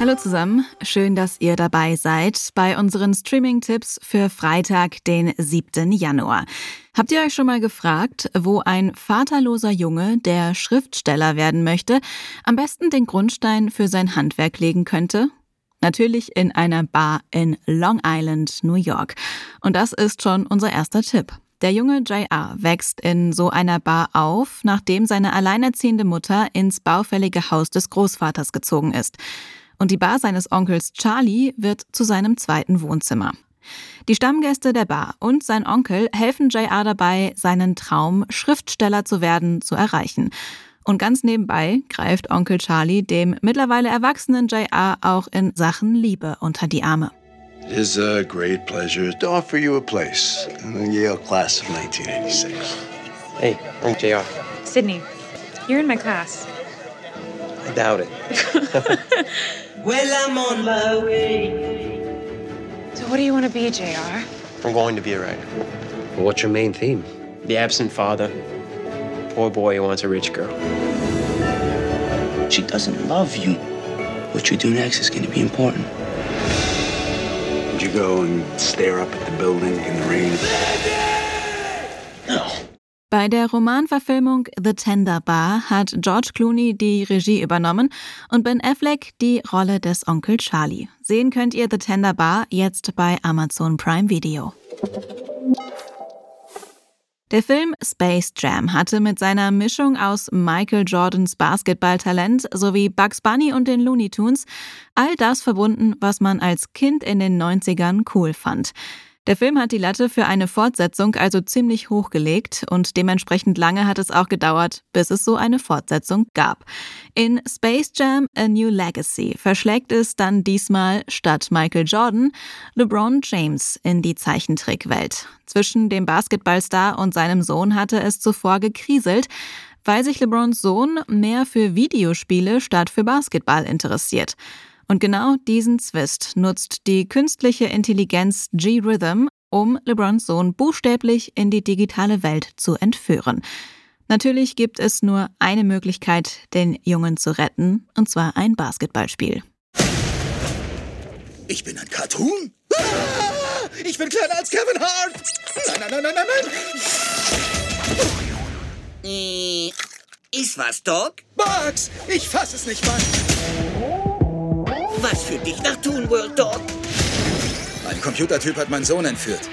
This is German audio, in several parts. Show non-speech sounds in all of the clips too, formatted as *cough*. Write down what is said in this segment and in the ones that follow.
Hallo zusammen, schön, dass ihr dabei seid bei unseren Streaming-Tipps für Freitag, den 7. Januar. Habt ihr euch schon mal gefragt, wo ein vaterloser Junge, der Schriftsteller werden möchte, am besten den Grundstein für sein Handwerk legen könnte? Natürlich in einer Bar in Long Island, New York. Und das ist schon unser erster Tipp. Der junge JR wächst in so einer Bar auf, nachdem seine alleinerziehende Mutter ins baufällige Haus des Großvaters gezogen ist und die Bar seines Onkels Charlie wird zu seinem zweiten Wohnzimmer. Die Stammgäste der Bar und sein Onkel helfen JR dabei, seinen Traum, Schriftsteller zu werden, zu erreichen. Und ganz nebenbei greift Onkel Charlie dem mittlerweile erwachsenen JR auch in Sachen Liebe unter die Arme. It is a great pleasure to offer you a place in the Yale class of 1986. Hey, I'm JR. Sydney, you're in my class. I doubt it. *laughs* well, I'm on my way. So, what do you want to be, JR? I'm going to be a writer. Well, what's your main theme? The absent father. Poor boy who wants a rich girl. She doesn't love you. What you do next is going to be important. Would you go and stare up at the building in the rain? No. Bei der Romanverfilmung The Tender Bar hat George Clooney die Regie übernommen und Ben Affleck die Rolle des Onkel Charlie. Sehen könnt ihr The Tender Bar jetzt bei Amazon Prime Video. Der Film Space Jam hatte mit seiner Mischung aus Michael Jordans Basketballtalent sowie Bugs Bunny und den Looney Tunes all das verbunden, was man als Kind in den 90ern cool fand. Der Film hat die Latte für eine Fortsetzung also ziemlich hochgelegt und dementsprechend lange hat es auch gedauert, bis es so eine Fortsetzung gab. In Space Jam A New Legacy verschlägt es dann diesmal statt Michael Jordan LeBron James in die Zeichentrickwelt. Zwischen dem Basketballstar und seinem Sohn hatte es zuvor gekriselt, weil sich LeBrons Sohn mehr für Videospiele statt für Basketball interessiert. Und genau diesen Zwist nutzt die künstliche Intelligenz G-Rhythm, um LeBrons Sohn buchstäblich in die digitale Welt zu entführen. Natürlich gibt es nur eine Möglichkeit, den Jungen zu retten, und zwar ein Basketballspiel. Ich bin ein Cartoon? Ah, ich bin kleiner als Kevin Hart! Nein, nein, nein, nein, nein, nein! Äh, ist was, Doc? Bugs, ich fass es nicht mal. Was für dich nach Toon World, Dog? Ein Computertyp hat meinen Sohn entführt.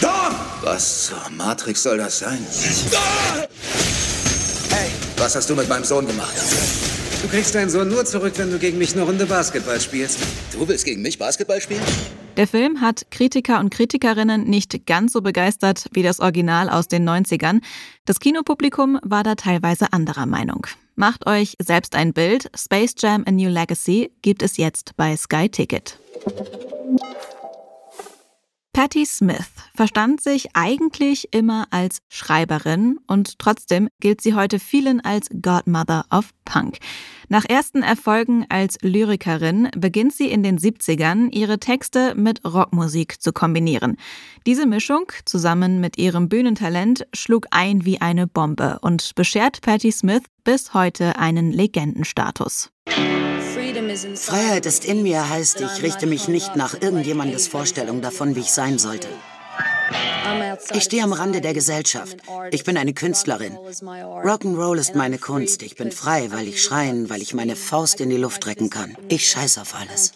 Dog! Was zur Matrix soll das sein? Dog! Hey, was hast du mit meinem Sohn gemacht? Du kriegst deinen Sohn nur zurück, wenn du gegen mich eine Runde Basketball spielst. Du willst gegen mich Basketball spielen? Der Film hat Kritiker und Kritikerinnen nicht ganz so begeistert wie das Original aus den 90ern. Das Kinopublikum war da teilweise anderer Meinung. Macht euch selbst ein Bild. Space Jam A New Legacy gibt es jetzt bei Sky Ticket. Patti Smith verstand sich eigentlich immer als Schreiberin und trotzdem gilt sie heute vielen als Godmother of Punk. Nach ersten Erfolgen als Lyrikerin beginnt sie in den 70ern ihre Texte mit Rockmusik zu kombinieren. Diese Mischung, zusammen mit ihrem Bühnentalent, schlug ein wie eine Bombe und beschert Patti Smith bis heute einen Legendenstatus. Freiheit ist in mir heißt, ich richte mich nicht nach irgendjemandes Vorstellung davon, wie ich sein sollte. Ich stehe am Rande der Gesellschaft. Ich bin eine Künstlerin. Rock'n'Roll ist meine Kunst. Ich bin frei, weil ich schreien, weil ich meine Faust in die Luft strecken kann. Ich scheiß auf alles.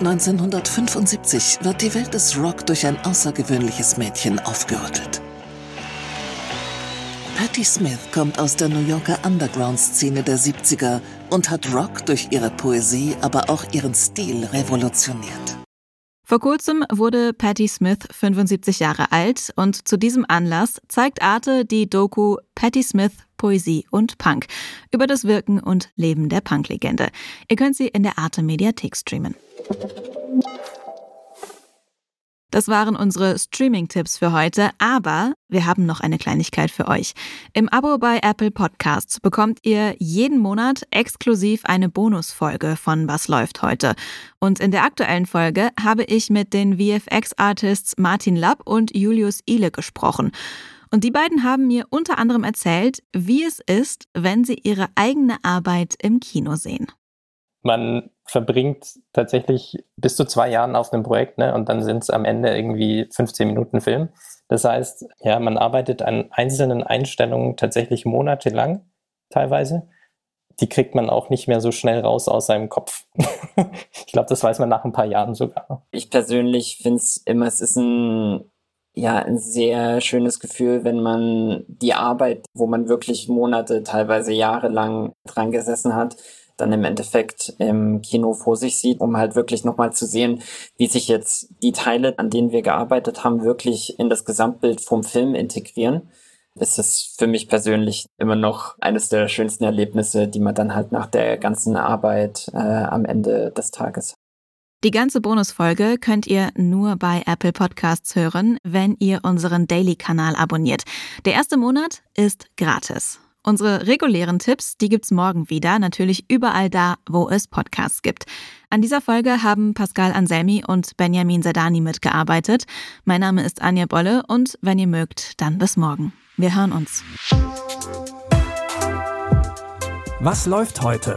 1975 wird die Welt des Rock durch ein außergewöhnliches Mädchen aufgerüttelt. Patti Smith kommt aus der New Yorker Underground-Szene der 70er und hat Rock durch ihre Poesie, aber auch ihren Stil revolutioniert. Vor kurzem wurde Patti Smith 75 Jahre alt und zu diesem Anlass zeigt Arte die Doku Patti Smith Poesie und Punk über das Wirken und Leben der Punk-Legende. Ihr könnt sie in der Arte Mediathek streamen. Das waren unsere Streaming-Tipps für heute, aber wir haben noch eine Kleinigkeit für euch. Im Abo bei Apple Podcasts bekommt ihr jeden Monat exklusiv eine Bonusfolge von Was läuft heute. Und in der aktuellen Folge habe ich mit den VFX-Artists Martin Lapp und Julius Ile gesprochen. Und die beiden haben mir unter anderem erzählt, wie es ist, wenn sie ihre eigene Arbeit im Kino sehen. Man verbringt tatsächlich bis zu zwei Jahren auf einem Projekt ne? und dann sind es am Ende irgendwie 15 Minuten Film. Das heißt, ja, man arbeitet an einzelnen Einstellungen tatsächlich monatelang teilweise. Die kriegt man auch nicht mehr so schnell raus aus seinem Kopf. *laughs* ich glaube, das weiß man nach ein paar Jahren sogar. Ich persönlich finde es immer, es ist ein ja ein sehr schönes Gefühl, wenn man die Arbeit, wo man wirklich Monate, teilweise jahrelang dran gesessen hat, dann im Endeffekt im Kino vor sich sieht, um halt wirklich nochmal zu sehen, wie sich jetzt die Teile, an denen wir gearbeitet haben, wirklich in das Gesamtbild vom Film integrieren. ist Es für mich persönlich immer noch eines der schönsten Erlebnisse, die man dann halt nach der ganzen Arbeit äh, am Ende des Tages die ganze Bonusfolge könnt ihr nur bei Apple Podcasts hören, wenn ihr unseren Daily-Kanal abonniert. Der erste Monat ist gratis. Unsere regulären Tipps, die gibt's morgen wieder, natürlich überall da, wo es Podcasts gibt. An dieser Folge haben Pascal Anselmi und Benjamin Sadani mitgearbeitet. Mein Name ist Anja Bolle und wenn ihr mögt, dann bis morgen. Wir hören uns. Was läuft heute?